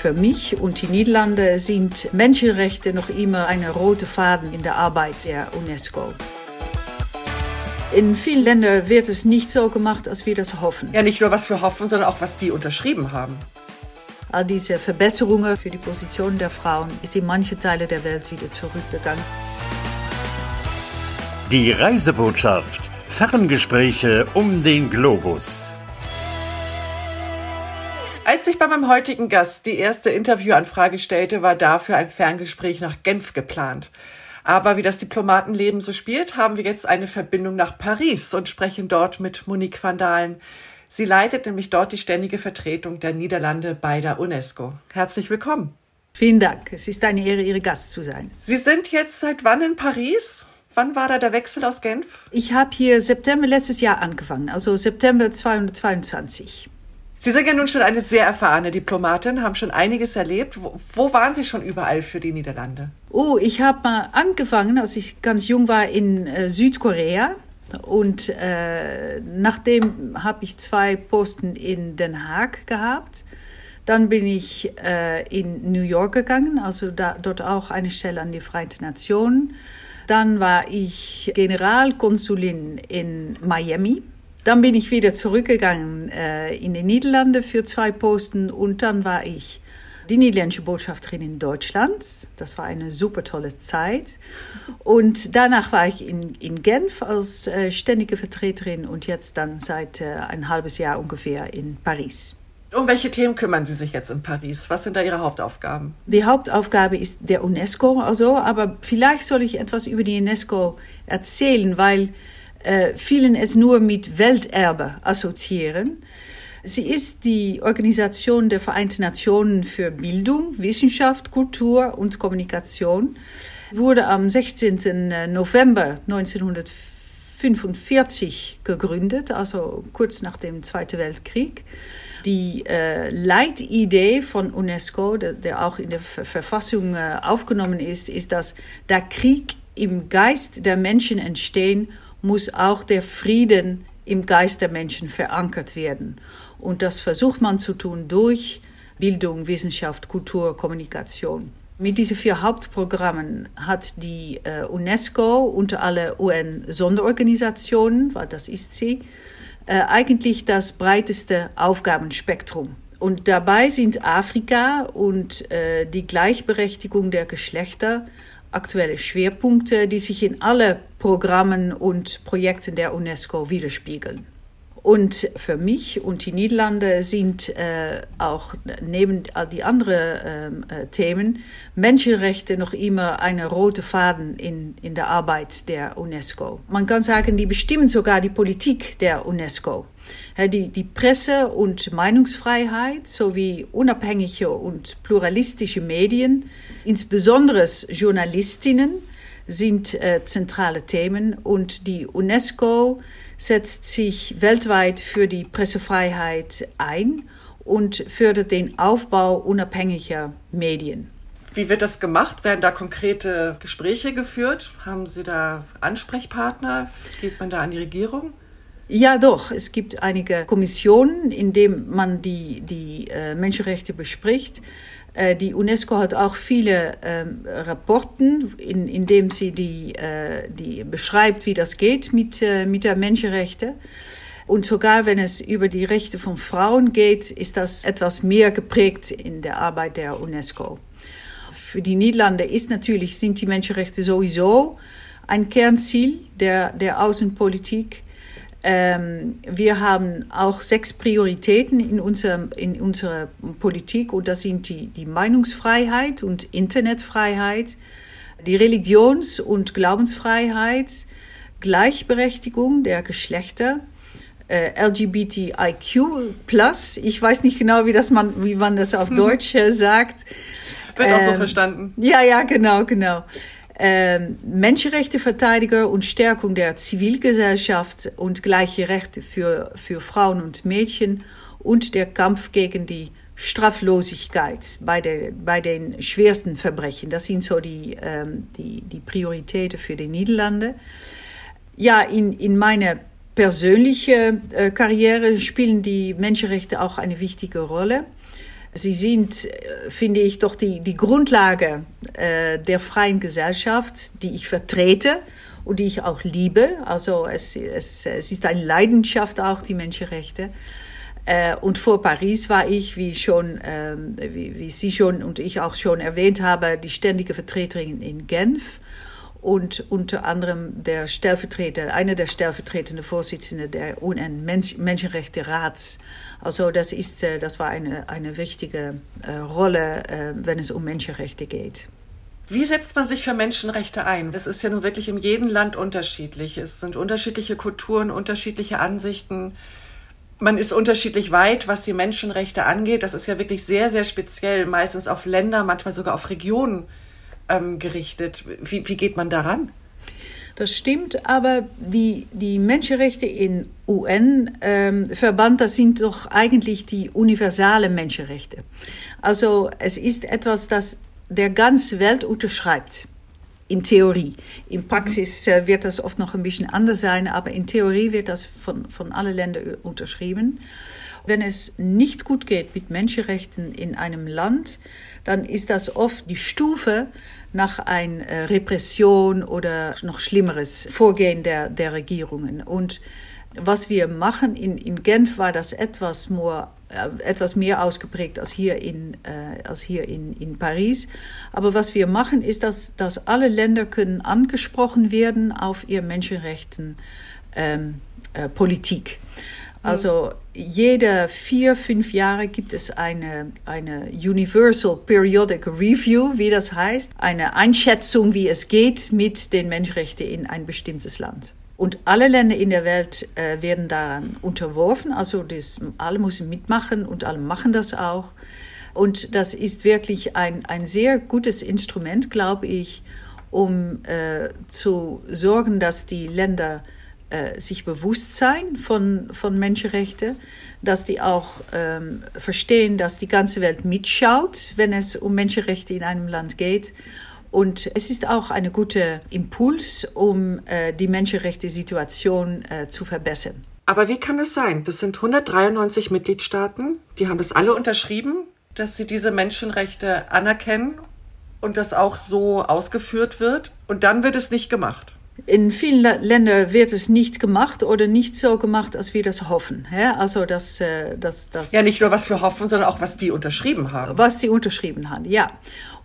Für mich und die Niederlande sind Menschenrechte noch immer eine rote Faden in der Arbeit der UNESCO. In vielen Ländern wird es nicht so gemacht, als wir das hoffen. Ja, nicht nur was wir hoffen, sondern auch was die unterschrieben haben. All diese Verbesserungen für die Position der Frauen ist in manche Teile der Welt wieder zurückgegangen. Die Reisebotschaft. Ferngespräche um den Globus. Als ich bei meinem heutigen Gast die erste Interviewanfrage stellte, war dafür ein Ferngespräch nach Genf geplant. Aber wie das Diplomatenleben so spielt, haben wir jetzt eine Verbindung nach Paris und sprechen dort mit Monique van Dalen. Sie leitet nämlich dort die ständige Vertretung der Niederlande bei der UNESCO. Herzlich willkommen. Vielen Dank. Es ist eine Ehre, Ihre Gast zu sein. Sie sind jetzt seit wann in Paris? Wann war da der Wechsel aus Genf? Ich habe hier September letztes Jahr angefangen, also September 2022. Sie sind ja nun schon eine sehr erfahrene Diplomatin, haben schon einiges erlebt. Wo, wo waren Sie schon überall für die Niederlande? Oh, ich habe mal angefangen, als ich ganz jung war, in äh, Südkorea. Und äh, nachdem habe ich zwei Posten in Den Haag gehabt. Dann bin ich äh, in New York gegangen, also da, dort auch eine Stelle an die Vereinten Nationen. Dann war ich Generalkonsulin in Miami. Dann bin ich wieder zurückgegangen äh, in die Niederlande für zwei Posten und dann war ich die niederländische Botschafterin in Deutschland. Das war eine super tolle Zeit. Und danach war ich in, in Genf als äh, ständige Vertreterin und jetzt dann seit äh, ein halbes Jahr ungefähr in Paris. Um welche Themen kümmern Sie sich jetzt in Paris? Was sind da Ihre Hauptaufgaben? Die Hauptaufgabe ist der UNESCO, also, aber vielleicht soll ich etwas über die UNESCO erzählen, weil äh, vielen es nur mit Welterbe assoziieren. Sie ist die Organisation der Vereinten Nationen für Bildung, Wissenschaft, Kultur und Kommunikation. Wurde am 16. November 1945 gegründet, also kurz nach dem Zweiten Weltkrieg. Die äh, Leitidee von UNESCO, der, der, auch in der Verfassung äh, aufgenommen ist, ist, dass der Krieg im Geist der Menschen entstehen muss auch der Frieden im Geist der Menschen verankert werden. Und das versucht man zu tun durch Bildung, Wissenschaft, Kultur, Kommunikation. Mit diesen vier Hauptprogrammen hat die äh, UNESCO unter alle UN-Sonderorganisationen, weil das ist sie, äh, eigentlich das breiteste Aufgabenspektrum. Und dabei sind Afrika und äh, die Gleichberechtigung der Geschlechter aktuelle Schwerpunkte, die sich in alle Programmen und Projekten der UNESCO widerspiegeln. Und für mich und die Niederlande sind äh, auch neben all die anderen äh, Themen Menschenrechte noch immer eine rote Faden in, in der Arbeit der UNESCO. Man kann sagen, die bestimmen sogar die Politik der UNESCO. Die, die Presse- und Meinungsfreiheit sowie unabhängige und pluralistische Medien, insbesondere Journalistinnen, sind äh, zentrale Themen und die UNESCO setzt sich weltweit für die Pressefreiheit ein und fördert den Aufbau unabhängiger Medien. Wie wird das gemacht? Werden da konkrete Gespräche geführt? Haben Sie da Ansprechpartner? Geht man da an die Regierung? Ja, doch. Es gibt einige Kommissionen, in denen man die, die äh, Menschenrechte bespricht. Äh, die UNESCO hat auch viele ähm, Rapporten, in, in dem sie die, äh, die beschreibt, wie das geht mit, äh, mit der Menschenrechte. Und sogar wenn es über die Rechte von Frauen geht, ist das etwas mehr geprägt in der Arbeit der UNESCO. Für die Niederlande ist natürlich, sind die Menschenrechte sowieso ein Kernziel der, der Außenpolitik. Ähm, wir haben auch sechs Prioritäten in, unser, in unserer Politik und das sind die, die Meinungsfreiheit und Internetfreiheit, die Religions- und Glaubensfreiheit, Gleichberechtigung der Geschlechter, äh, LGBTIQ+, ich weiß nicht genau, wie, das man, wie man das auf mhm. Deutsch äh, sagt. Wird auch so ähm, verstanden. Ja, ja, genau, genau Menschenrechteverteidiger und Stärkung der Zivilgesellschaft und gleiche Rechte für, für Frauen und Mädchen und der Kampf gegen die Straflosigkeit bei, der, bei den schwersten Verbrechen. Das sind so die, ähm, die, die Prioritäten für die Niederlande. Ja, in, in meiner persönlichen äh, Karriere spielen die Menschenrechte auch eine wichtige Rolle. Sie sind, äh, finde ich, doch die, die Grundlage äh, der freien Gesellschaft, die ich vertrete und die ich auch liebe. Also es, es, es ist eine Leidenschaft auch, die Menschenrechte. Äh, und vor Paris war ich, wie schon, ähm, wie, wie Sie schon und ich auch schon erwähnt habe, die ständige Vertreterin in Genf und unter anderem der Stellvertreter, einer der stellvertretenden Vorsitzenden der UN Menschenrechte Rats. Also das ist, äh, das war eine, eine wichtige äh, Rolle, wenn es um Menschenrechte geht. Wie setzt man sich für Menschenrechte ein? Das ist ja nun wirklich in jedem Land unterschiedlich. Es sind unterschiedliche Kulturen, unterschiedliche Ansichten. Man ist unterschiedlich weit, was die Menschenrechte angeht. Das ist ja wirklich sehr, sehr speziell, meistens auf Länder, manchmal sogar auf Regionen ähm, gerichtet. Wie, wie geht man daran? Das stimmt, aber die, die Menschenrechte in UN-Verband, ähm, das sind doch eigentlich die universalen Menschenrechte. Also es ist etwas, das der ganze Welt unterschreibt. In Theorie. In Praxis äh, wird das oft noch ein bisschen anders sein, aber in Theorie wird das von, von allen Ländern unterschrieben. Wenn es nicht gut geht mit Menschenrechten in einem Land, dann ist das oft die Stufe nach einer äh, Repression oder noch schlimmeres Vorgehen der, der Regierungen. Und was wir machen in, in Genf war das etwas more äh, etwas mehr ausgeprägt als hier in, äh, als hier in, in Paris. Aber was wir machen, ist, dass, dass alle Länder können angesprochen werden auf ihre Menschenrechten ähm, äh, Politik. Also jede vier, fünf Jahre gibt es eine, eine Universal Periodic Review, wie das heißt, eine Einschätzung, wie es geht mit den Menschenrechten in ein bestimmtes Land. Und alle Länder in der Welt äh, werden daran unterworfen. Also das, alle müssen mitmachen und alle machen das auch. Und das ist wirklich ein, ein sehr gutes Instrument, glaube ich, um äh, zu sorgen, dass die Länder äh, sich bewusst sein von, von Menschenrechten, dass die auch ähm, verstehen, dass die ganze Welt mitschaut, wenn es um Menschenrechte in einem Land geht und es ist auch ein guter Impuls, um äh, die Menschenrechte-Situation äh, zu verbessern. Aber wie kann es sein? Das sind 193 Mitgliedstaaten, die haben das alle unterschrieben, dass sie diese Menschenrechte anerkennen und das auch so ausgeführt wird. Und dann wird es nicht gemacht. In vielen Ländern wird es nicht gemacht oder nicht so gemacht, als wir das hoffen. Also das, äh, das, das ja, nicht nur was wir hoffen, sondern auch was die unterschrieben haben. Was die unterschrieben haben, ja.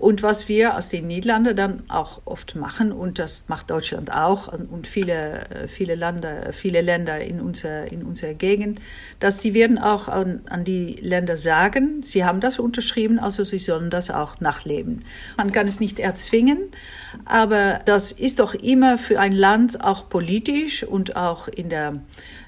Und was wir aus den Niederlanden dann auch oft machen, und das macht Deutschland auch und viele, viele, Länder, viele Länder in unserer, in unserer Gegend, dass die werden auch an, an die Länder sagen, sie haben das unterschrieben, also sie sollen das auch nachleben. Man kann es nicht erzwingen, aber das ist doch immer für ein Land auch politisch und auch in der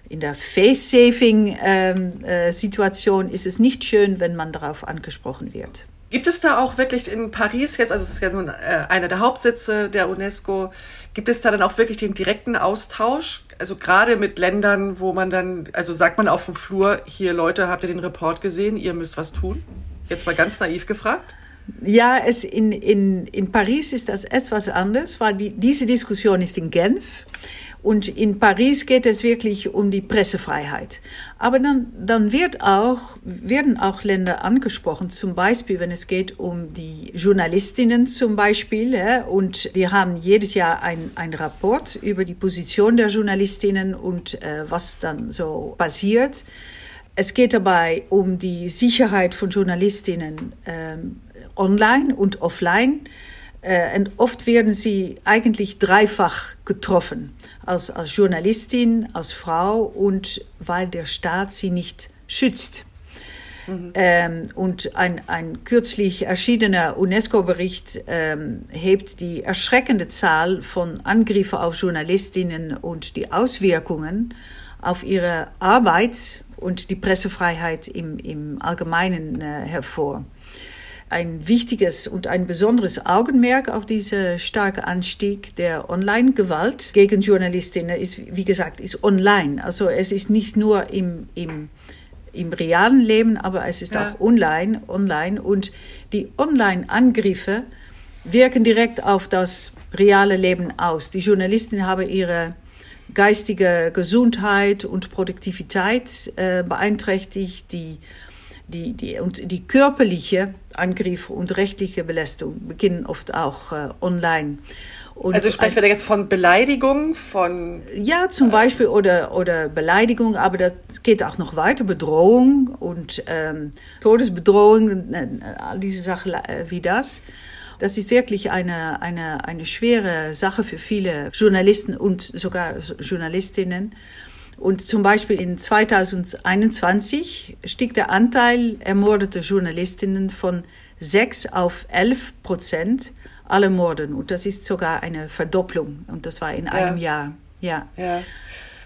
in der Face-Saving-Situation ähm, äh, ist es nicht schön, wenn man darauf angesprochen wird. Gibt es da auch wirklich in Paris jetzt, also es ist ja nun äh, einer der Hauptsitze der UNESCO, gibt es da dann auch wirklich den direkten Austausch? Also gerade mit Ländern, wo man dann, also sagt man auf dem Flur, hier Leute, habt ihr den Report gesehen, ihr müsst was tun? Jetzt mal ganz naiv gefragt. Ja, es in, in, in Paris ist das etwas anders, weil die, diese Diskussion ist in Genf. Und in Paris geht es wirklich um die Pressefreiheit. Aber dann, dann wird auch, werden auch Länder angesprochen, zum Beispiel, wenn es geht um die Journalistinnen zum Beispiel. Und wir haben jedes Jahr ein, ein Rapport über die Position der Journalistinnen und äh, was dann so passiert. Es geht dabei um die Sicherheit von Journalistinnen ähm, online und offline. Äh, und oft werden sie eigentlich dreifach getroffen als, als Journalistin, als Frau und weil der Staat sie nicht schützt. Mhm. Ähm, und ein, ein kürzlich erschienener UNESCO-Bericht ähm, hebt die erschreckende Zahl von Angriffen auf Journalistinnen und die Auswirkungen auf ihre Arbeit und die Pressefreiheit im, im Allgemeinen äh, hervor ein wichtiges und ein besonderes Augenmerk auf diesen starken Anstieg der Online-Gewalt gegen Journalistinnen ist, wie gesagt, ist online. Also es ist nicht nur im, im, im realen Leben, aber es ist ja. auch online, online. Und die Online-Angriffe wirken direkt auf das reale Leben aus. Die Journalisten haben ihre geistige Gesundheit und Produktivität äh, beeinträchtigt, die die, die, und die körperliche Angriffe und rechtliche Belästigung beginnen oft auch äh, online. Und also sprechen wir da jetzt von Beleidigung, von ja zum Beispiel oder oder Beleidigung, aber das geht auch noch weiter Bedrohung und ähm, Todesbedrohung, äh, all diese Sachen äh, wie das. Das ist wirklich eine, eine, eine schwere Sache für viele Journalisten und sogar Journalistinnen. Und zum Beispiel in 2021 stieg der Anteil ermordete Journalistinnen von 6 auf 11 Prozent aller Morden. Und das ist sogar eine Verdopplung. Und das war in einem Jahr. Ja. ja.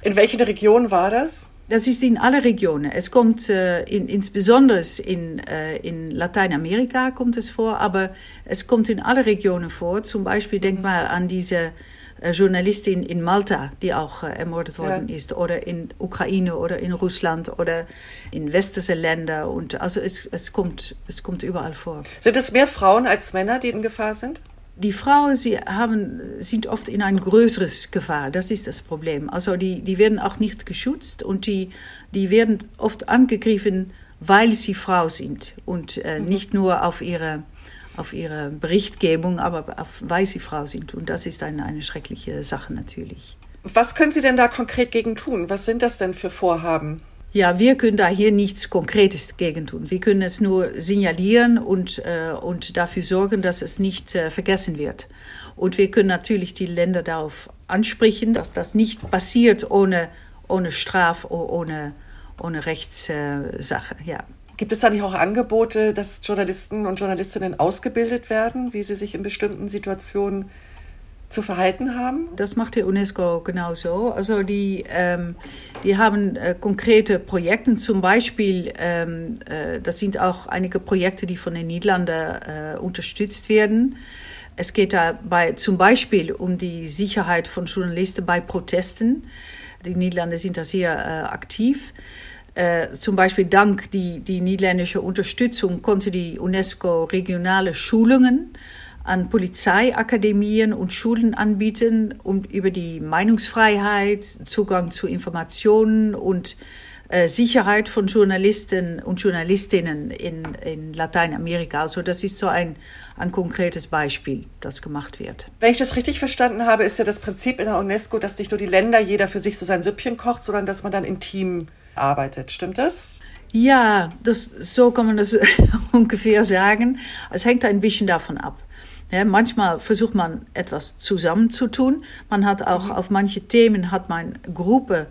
In welchen Regionen war das? Das ist in alle Regionen. Es kommt äh, in, insbesondere in, äh, in Lateinamerika kommt es vor, aber es kommt in alle Regionen vor. Zum Beispiel denk mal an diese Journalistin in Malta, die auch äh, ermordet worden ja. ist, oder in Ukraine oder in Russland oder in westliche Länder. Und also es, es, kommt, es kommt überall vor. Sind es mehr Frauen als Männer, die in Gefahr sind? die Frauen sie haben, sind oft in ein größeres Gefahr. Das ist das Problem. Also die, die werden auch nicht geschützt und die, die werden oft angegriffen, weil sie Frau sind und äh, mhm. nicht nur auf ihre, auf ihre Berichtgebung, aber auf, weil sie Frau sind. Und das ist eine, eine schreckliche Sache natürlich. Was können Sie denn da konkret gegen tun? Was sind das denn für Vorhaben? Ja, wir können da hier nichts Konkretes gegen tun. Wir können es nur signalieren und, äh, und dafür sorgen, dass es nicht äh, vergessen wird. Und wir können natürlich die Länder darauf ansprechen, dass das nicht passiert ohne, ohne Straf, ohne, ohne Rechtssache. Äh, ja. Gibt es da nicht auch Angebote, dass Journalisten und Journalistinnen ausgebildet werden, wie sie sich in bestimmten Situationen zu verhalten haben? Das macht die UNESCO genauso. Also die, ähm, die haben äh, konkrete Projekte, zum Beispiel, ähm, äh, das sind auch einige Projekte, die von den Niederlanden äh, unterstützt werden. Es geht dabei zum Beispiel um die Sicherheit von Journalisten bei Protesten. Die Niederlande sind da sehr äh, aktiv. Äh, zum Beispiel dank die, die niederländische Unterstützung konnte die UNESCO regionale Schulungen an Polizeiakademien und Schulen anbieten, um über die Meinungsfreiheit, Zugang zu Informationen und äh, Sicherheit von Journalisten und Journalistinnen in, in Lateinamerika. Also das ist so ein, ein konkretes Beispiel, das gemacht wird. Wenn ich das richtig verstanden habe, ist ja das Prinzip in der UNESCO, dass nicht nur die Länder jeder für sich so sein Süppchen kocht, sondern dass man dann im Team arbeitet. Stimmt das? Ja, das, so kann man das ungefähr sagen. Es hängt ein bisschen davon ab. Ja, manchmal versucht man etwas zusammenzutun. Man hat auch mhm. auf manche Themen hat man Gruppe,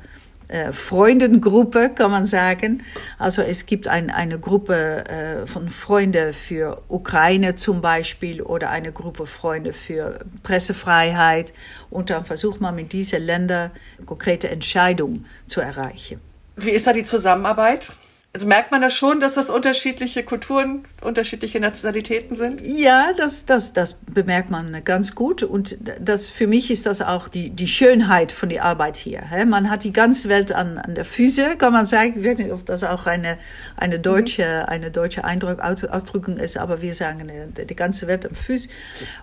äh, Freundengruppe, kann man sagen. Also es gibt ein, eine Gruppe äh, von Freunde für Ukraine zum Beispiel oder eine Gruppe Freunde für Pressefreiheit. Und dann versucht man mit diesen Ländern konkrete Entscheidungen zu erreichen. Wie ist da die Zusammenarbeit? Also merkt man das schon, dass das unterschiedliche Kulturen, unterschiedliche Nationalitäten sind? Ja, das, das, das bemerkt man ganz gut. Und das, für mich ist das auch die, die Schönheit von der Arbeit hier. Man hat die ganze Welt an, an der Füße, kann man sagen. Ich weiß nicht, ob das auch eine, eine deutsche, mhm. eine deutsche Eindruck, Ausdrückung ist, aber wir sagen äh, die ganze Welt am Fuß.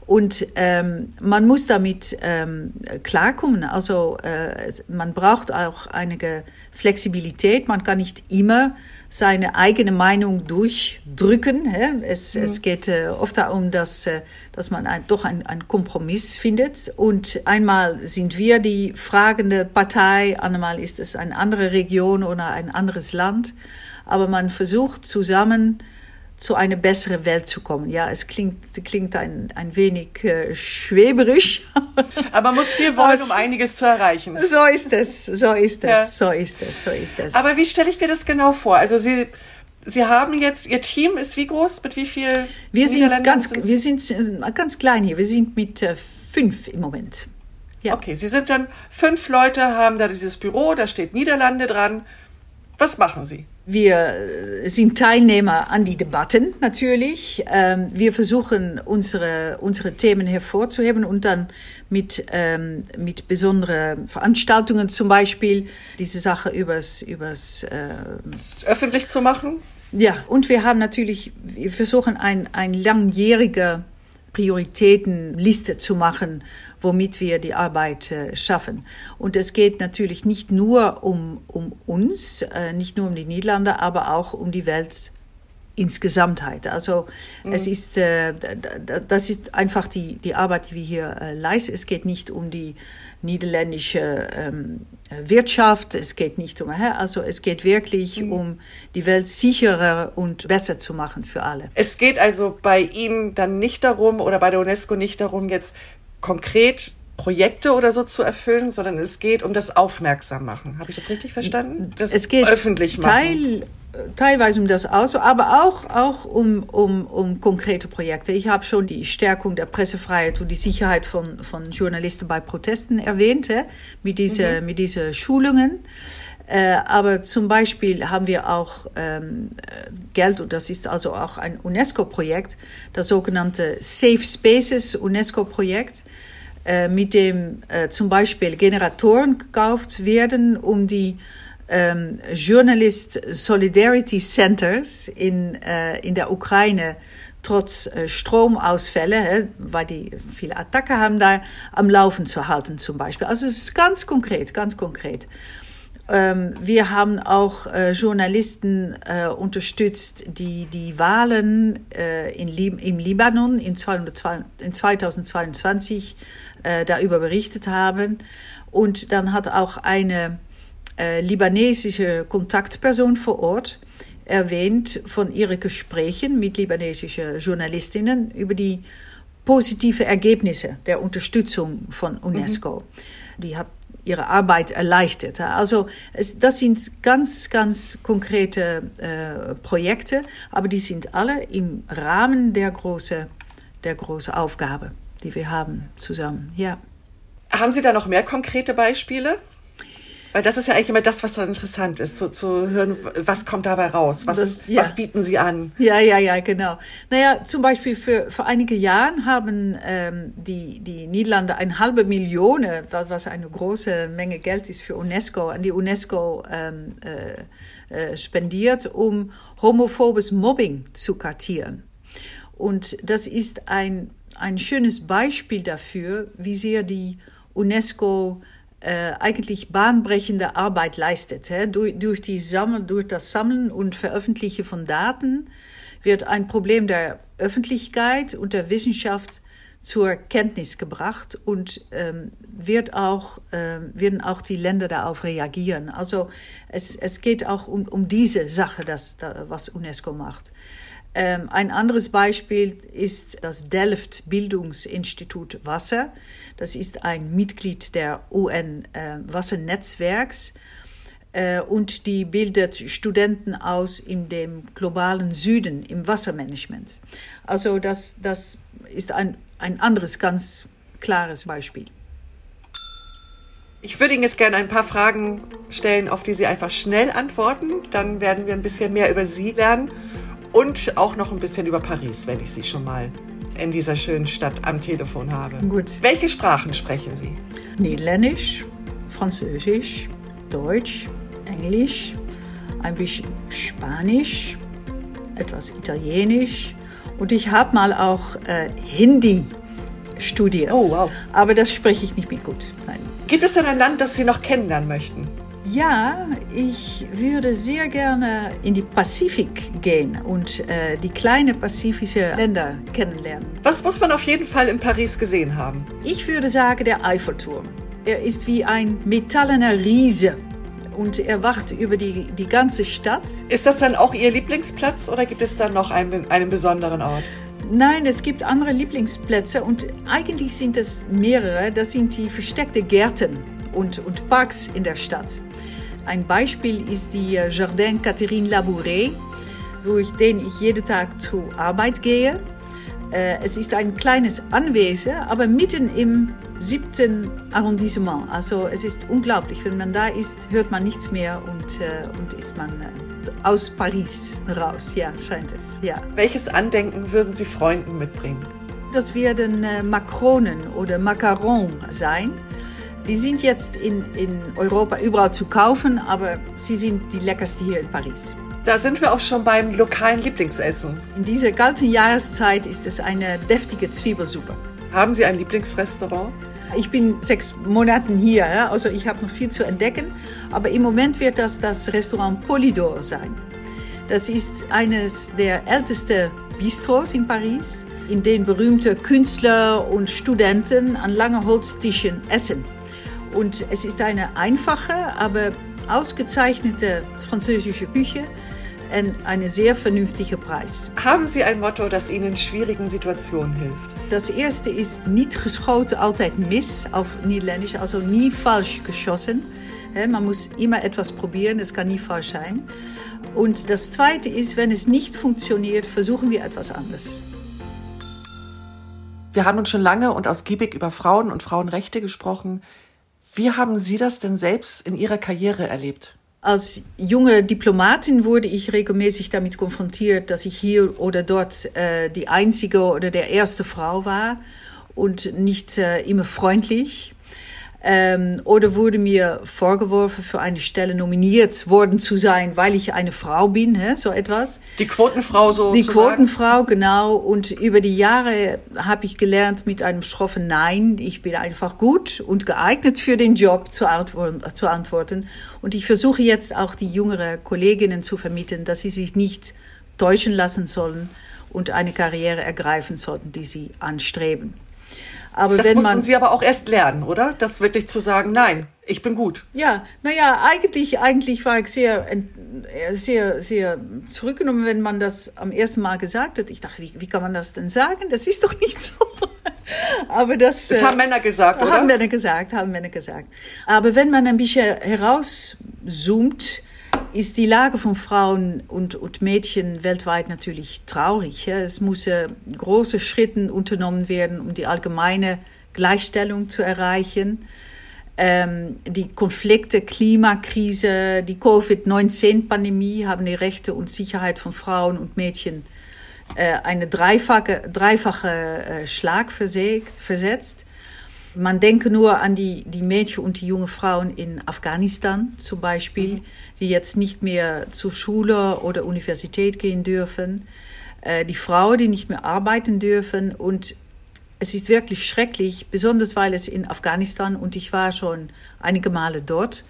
Und ähm, man muss damit ähm, klarkommen. Also äh, man braucht auch einige Flexibilität. Man kann nicht immer seine eigene Meinung durchdrücken. Es, mhm. es geht äh, oft darum, dass, äh, dass man ein, doch einen Kompromiss findet. Und einmal sind wir die fragende Partei, einmal ist es eine andere Region oder ein anderes Land. Aber man versucht zusammen zu einer besseren Welt zu kommen. Ja, es klingt, klingt ein, ein wenig äh, schweberisch. Aber man muss viel wollen, um einiges zu erreichen. So ist es, so ist es, ja. so ist es, so ist es. Aber wie stelle ich mir das genau vor? Also Sie, Sie haben jetzt, Ihr Team ist wie groß? Mit wie viel? Wir sind ganz, wir sind äh, ganz klein hier. Wir sind mit äh, fünf im Moment. Ja. Okay, Sie sind dann fünf Leute, haben da dieses Büro, da steht Niederlande dran. Was machen Sie? Wir sind Teilnehmer an die Debatten natürlich. Ähm, wir versuchen unsere, unsere Themen hervorzuheben und dann mit, ähm, mit besonderen Veranstaltungen zum Beispiel diese Sache übers, übers äh, öffentlich zu machen. Ja, und wir haben natürlich, wir versuchen ein, ein langjähriger Prioritätenliste zu machen, womit wir die Arbeit äh, schaffen. Und es geht natürlich nicht nur um, um uns, äh, nicht nur um die Niederlande, aber auch um die Welt insgesamtheit. Also mhm. es ist, äh, das ist einfach die, die Arbeit, die wir hier äh, leisten. Es geht nicht um die niederländische ähm, Wirtschaft, es geht nicht um, also es geht wirklich mhm. um die Welt sicherer und besser zu machen für alle. Es geht also bei Ihnen dann nicht darum oder bei der UNESCO nicht darum, jetzt konkret Projekte oder so zu erfüllen, sondern es geht um das Aufmerksammachen. Habe ich das richtig verstanden? Das es geht öffentlich machen. Teil, teilweise um das aus, aber auch, auch um, um, um konkrete Projekte. Ich habe schon die Stärkung der Pressefreiheit und die Sicherheit von, von Journalisten bei Protesten erwähnt, mit diesen mhm. mit diese Schulungen. Äh, aber zum Beispiel haben wir auch ähm, Geld, und das ist also auch ein UNESCO-Projekt, das sogenannte Safe Spaces UNESCO-Projekt. Äh, mit dem äh, zum Beispiel Generatoren gekauft werden, um die ähm, Journalist Solidarity Centers in, äh, in der Ukraine trotz äh, Stromausfälle, äh, weil die viele Attacken haben, da am Laufen zu halten zum Beispiel. Also es ist ganz konkret, ganz konkret. Ähm, wir haben auch äh, Journalisten äh, unterstützt, die die Wahlen äh, in Lib im Libanon in, 202, in 2022 äh, darüber berichtet haben. Und dann hat auch eine äh, libanesische Kontaktperson vor Ort erwähnt von ihren Gesprächen mit libanesischen Journalistinnen über die positive Ergebnisse der Unterstützung von UNESCO. Mhm. Die hat ihre Arbeit erleichtert. Also es, das sind ganz, ganz konkrete äh, Projekte, aber die sind alle im Rahmen der großen der große Aufgabe die wir haben zusammen. Ja. Haben Sie da noch mehr konkrete Beispiele? Weil das ist ja eigentlich immer das, was so interessant ist, so, zu hören, was kommt dabei raus, was, das, ja. was bieten Sie an? Ja, ja, ja, genau. Naja, zum Beispiel für, für einige Jahre haben ähm, die, die Niederlande eine halbe Million, was eine große Menge Geld ist für UNESCO, an die UNESCO ähm, äh, äh, spendiert, um homophobes Mobbing zu kartieren. Und das ist ein ein schönes Beispiel dafür, wie sehr die UNESCO äh, eigentlich bahnbrechende Arbeit leistet. Hè? Durch, durch, die Sammel, durch das Sammeln und Veröffentlichen von Daten wird ein Problem der Öffentlichkeit und der Wissenschaft zur Kenntnis gebracht und ähm, wird auch, äh, werden auch die Länder darauf reagieren. Also es, es geht auch um, um diese Sache, das, was UNESCO macht. Ähm, ein anderes Beispiel ist das Delft Bildungsinstitut Wasser. Das ist ein Mitglied der UN äh, äh, und die bildet Studenten aus in dem globalen Süden im Wassermanagement. Also das, das ist ein, ein anderes ganz klares Beispiel. Ich würde Ihnen jetzt gerne ein paar Fragen stellen, auf die Sie einfach schnell antworten. Dann werden wir ein bisschen mehr über Sie lernen und auch noch ein bisschen über Paris, wenn ich Sie schon mal in dieser schönen Stadt am Telefon habe. Gut. Welche Sprachen sprechen Sie? Niederländisch, Französisch, Deutsch, Englisch, ein bisschen Spanisch, etwas Italienisch und ich habe mal auch äh, Hindi studiert. Oh, wow. Aber das spreche ich nicht mehr gut. Nein. Gibt es denn ein Land, das Sie noch kennenlernen möchten? Ja, ich würde sehr gerne in die Pazifik gehen und äh, die kleinen pazifischen Länder kennenlernen. Was muss man auf jeden Fall in Paris gesehen haben? Ich würde sagen, der Eiffelturm. Er ist wie ein metallener Riese und er wacht über die, die ganze Stadt. Ist das dann auch Ihr Lieblingsplatz oder gibt es dann noch einen, einen besonderen Ort? Nein, es gibt andere Lieblingsplätze und eigentlich sind es mehrere. Das sind die versteckten Gärten und, und Parks in der Stadt. Ein Beispiel ist die äh, Jardin Catherine Labouré, durch den ich jeden Tag zur Arbeit gehe. Äh, es ist ein kleines Anwesen, aber mitten im siebten Arrondissement. Also es ist unglaublich. Wenn man da ist, hört man nichts mehr und, äh, und ist man aus Paris raus. Ja, scheint es. Ja. Welches Andenken würden Sie Freunden mitbringen? Das werden Makronen oder Macaron sein. Die sind jetzt in, in Europa überall zu kaufen, aber sie sind die leckerste hier in Paris. Da sind wir auch schon beim lokalen Lieblingsessen. In dieser kalten Jahreszeit ist es eine deftige Zwiebelsuppe. Haben Sie ein Lieblingsrestaurant? Ich bin sechs Monate hier, also ich habe noch viel zu entdecken. Aber im Moment wird das das Restaurant Polydor sein. Das ist eines der ältesten Bistros in Paris, in denen berühmte Künstler und Studenten an langen Holztischen essen. Und es ist eine einfache, aber ausgezeichnete französische Küche und ein sehr vernünftiger Preis. Haben Sie ein Motto, das Ihnen in schwierigen Situationen hilft? Das erste ist nicht geschoten, altijd mis auf Niederländisch, also nie falsch geschossen. Man muss immer etwas probieren, es kann nie falsch sein. Und das zweite ist, wenn es nicht funktioniert, versuchen wir etwas anderes. Wir haben uns schon lange und ausgiebig über Frauen und Frauenrechte gesprochen. Wie haben Sie das denn selbst in Ihrer Karriere erlebt? Als junge Diplomatin wurde ich regelmäßig damit konfrontiert, dass ich hier oder dort äh, die einzige oder der erste Frau war und nicht äh, immer freundlich. Ähm, oder wurde mir vorgeworfen, für eine Stelle nominiert worden zu sein, weil ich eine Frau bin, hä? so etwas. Die Quotenfrau so. Die Quotenfrau, genau. Und über die Jahre habe ich gelernt mit einem schroffen Nein, ich bin einfach gut und geeignet für den Job zu, zu antworten. Und ich versuche jetzt auch die jüngeren Kolleginnen zu vermitteln, dass sie sich nicht täuschen lassen sollen und eine Karriere ergreifen sollten, die sie anstreben. Aber das mussten Sie aber auch erst lernen, oder? Das wirklich zu sagen, nein, ich bin gut. Ja, naja, eigentlich, eigentlich war ich sehr, sehr, sehr zurückgenommen, wenn man das am ersten Mal gesagt hat. Ich dachte, wie, wie kann man das denn sagen? Das ist doch nicht so. Aber das, das haben äh, Männer gesagt, oder? Haben Männer gesagt, haben Männer gesagt. Aber wenn man ein bisschen herauszoomt, ist die Lage von Frauen und, und Mädchen weltweit natürlich traurig. Ja. Es müssen große Schritte unternommen werden, um die allgemeine Gleichstellung zu erreichen. Ähm, die Konflikte, Klimakrise, die Covid-19-Pandemie haben die Rechte und Sicherheit von Frauen und Mädchen äh, eine dreifache, dreifache äh, Schlag versägt, versetzt. Man denke nur an die, die Mädchen und die jungen Frauen in Afghanistan zum Beispiel, mhm. die jetzt nicht mehr zur Schule oder Universität gehen dürfen. Äh, die Frauen, die nicht mehr arbeiten dürfen. Und es ist wirklich schrecklich, besonders weil es in Afghanistan, und ich war schon einige Male dort,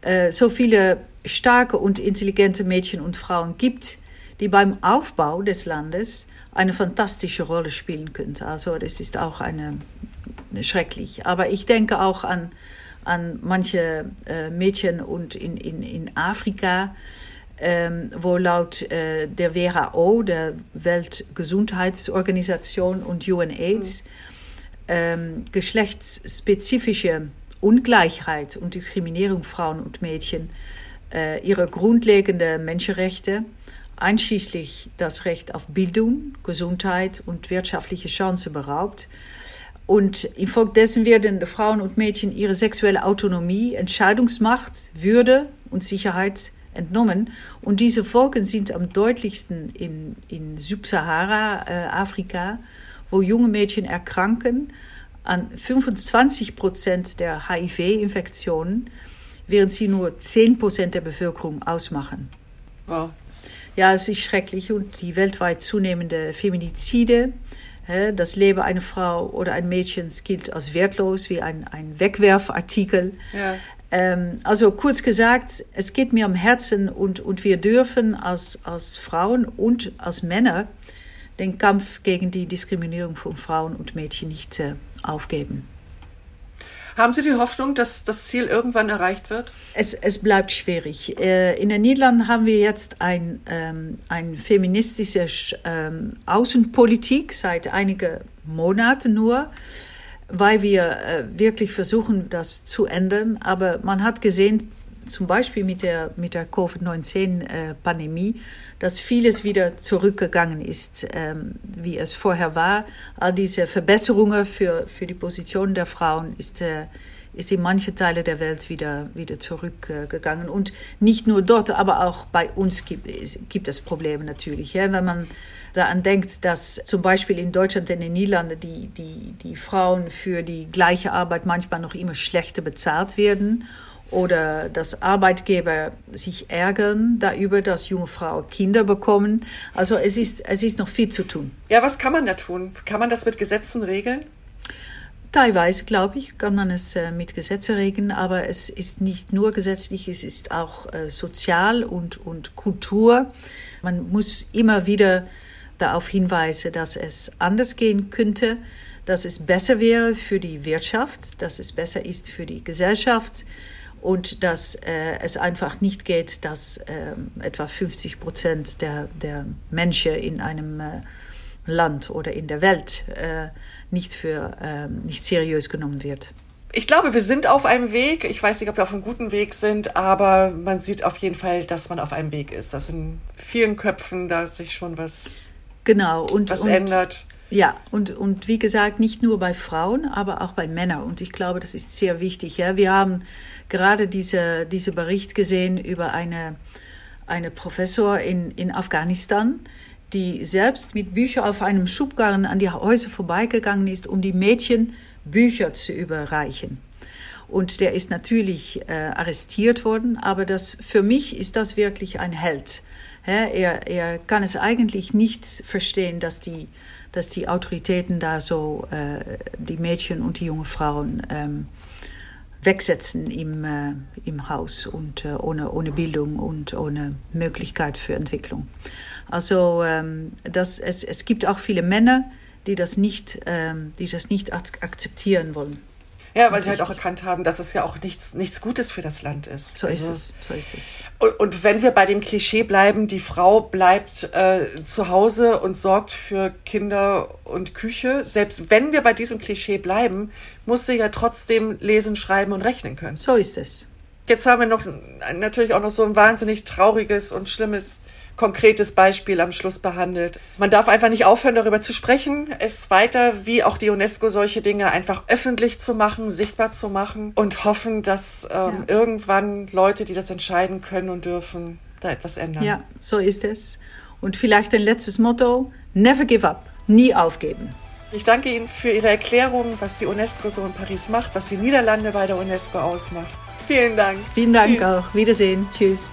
äh, so viele starke und intelligente Mädchen und Frauen gibt, die beim Aufbau des Landes eine fantastische Rolle spielen können. Also das ist auch eine schrecklich. Aber ich denke auch an, an manche äh, Mädchen und in, in, in Afrika, ähm, wo laut äh, der WHO, der Weltgesundheitsorganisation und UNAIDS, mhm. ähm, geschlechtsspezifische Ungleichheit und Diskriminierung Frauen und Mädchen äh, ihre grundlegenden Menschenrechte, einschließlich das Recht auf Bildung, Gesundheit und wirtschaftliche Chancen beraubt. Und infolgedessen werden Frauen und Mädchen ihre sexuelle Autonomie, Entscheidungsmacht, Würde und Sicherheit entnommen. Und diese Folgen sind am deutlichsten in, in Subsahara-Afrika, wo junge Mädchen erkranken an 25 Prozent der HIV-Infektionen, während sie nur 10 Prozent der Bevölkerung ausmachen. Wow. Ja, es ist schrecklich. Und die weltweit zunehmende Feminizide, das Leben einer Frau oder ein Mädchens gilt als wertlos, wie ein, ein Wegwerfartikel. Ja. Ähm, also kurz gesagt, es geht mir am Herzen und, und wir dürfen als, als Frauen und als Männer den Kampf gegen die Diskriminierung von Frauen und Mädchen nicht äh, aufgeben. Haben Sie die Hoffnung, dass das Ziel irgendwann erreicht wird? Es, es bleibt schwierig. Äh, in den Niederlanden haben wir jetzt ein, ähm, ein feministische ähm, Außenpolitik seit einigen Monaten nur, weil wir äh, wirklich versuchen, das zu ändern. Aber man hat gesehen, zum Beispiel mit der, mit der Covid-19-Pandemie, dass vieles wieder zurückgegangen ist, ähm, wie es vorher war. All diese Verbesserungen für, für die Position der Frauen ist, äh, ist in manche Teile der Welt wieder, wieder zurückgegangen. Und nicht nur dort, aber auch bei uns gibt, gibt es Probleme natürlich. Wenn man daran denkt, dass zum Beispiel in Deutschland und in den Niederlanden die, die, die Frauen für die gleiche Arbeit manchmal noch immer schlechter bezahlt werden oder dass Arbeitgeber sich ärgern darüber, dass junge Frauen Kinder bekommen. Also es ist, es ist noch viel zu tun. Ja, was kann man da tun? Kann man das mit Gesetzen regeln? Teilweise, glaube ich, kann man es äh, mit Gesetzen regeln, aber es ist nicht nur gesetzlich, es ist auch äh, sozial und, und Kultur. Man muss immer wieder darauf hinweisen, dass es anders gehen könnte, dass es besser wäre für die Wirtschaft, dass es besser ist für die Gesellschaft und dass äh, es einfach nicht geht, dass äh, etwa 50 Prozent der, der Menschen in einem äh, Land oder in der Welt äh, nicht für äh, nicht seriös genommen wird. Ich glaube, wir sind auf einem Weg. Ich weiß nicht, ob wir auf einem guten Weg sind, aber man sieht auf jeden Fall, dass man auf einem Weg ist. Dass in vielen Köpfen da sich schon was, genau. und, was und, ändert. Ja, und, und wie gesagt, nicht nur bei Frauen, aber auch bei Männern. Und ich glaube, das ist sehr wichtig. Ja? Wir haben gerade diese, diese Bericht gesehen über eine, eine Professor in, in Afghanistan, die selbst mit Büchern auf einem Schubkarren an die Häuser vorbeigegangen ist, um die Mädchen Bücher zu überreichen. Und der ist natürlich äh, arrestiert worden, aber das, für mich ist das wirklich ein Held. er, er kann es eigentlich nicht verstehen, dass die, dass die Autoritäten da so äh, die Mädchen und die jungen Frauen ähm, wegsetzen im, äh, im Haus und äh, ohne, ohne Bildung und ohne Möglichkeit für Entwicklung. Also ähm, das, es, es gibt auch viele Männer, die das nicht, ähm, die das nicht akzeptieren wollen. Ja, weil sie halt auch erkannt haben, dass es ja auch nichts, nichts Gutes für das Land ist. So also, ist es, so ist es. Und, und, wenn wir bei dem Klischee bleiben, die Frau bleibt äh, zu Hause und sorgt für Kinder und Küche, selbst wenn wir bei diesem Klischee bleiben, muss sie ja trotzdem lesen, schreiben und rechnen können. So ist es. Jetzt haben wir noch natürlich auch noch so ein wahnsinnig trauriges und schlimmes konkretes Beispiel am Schluss behandelt. Man darf einfach nicht aufhören, darüber zu sprechen, es weiter, wie auch die UNESCO, solche Dinge einfach öffentlich zu machen, sichtbar zu machen und hoffen, dass ähm, ja. irgendwann Leute, die das entscheiden können und dürfen, da etwas ändern. Ja, so ist es. Und vielleicht ein letztes Motto, never give up, nie aufgeben. Ich danke Ihnen für Ihre Erklärung, was die UNESCO so in Paris macht, was die Niederlande bei der UNESCO ausmacht. Vielen Dank. Vielen Dank Tschüss. auch. Wiedersehen. Tschüss.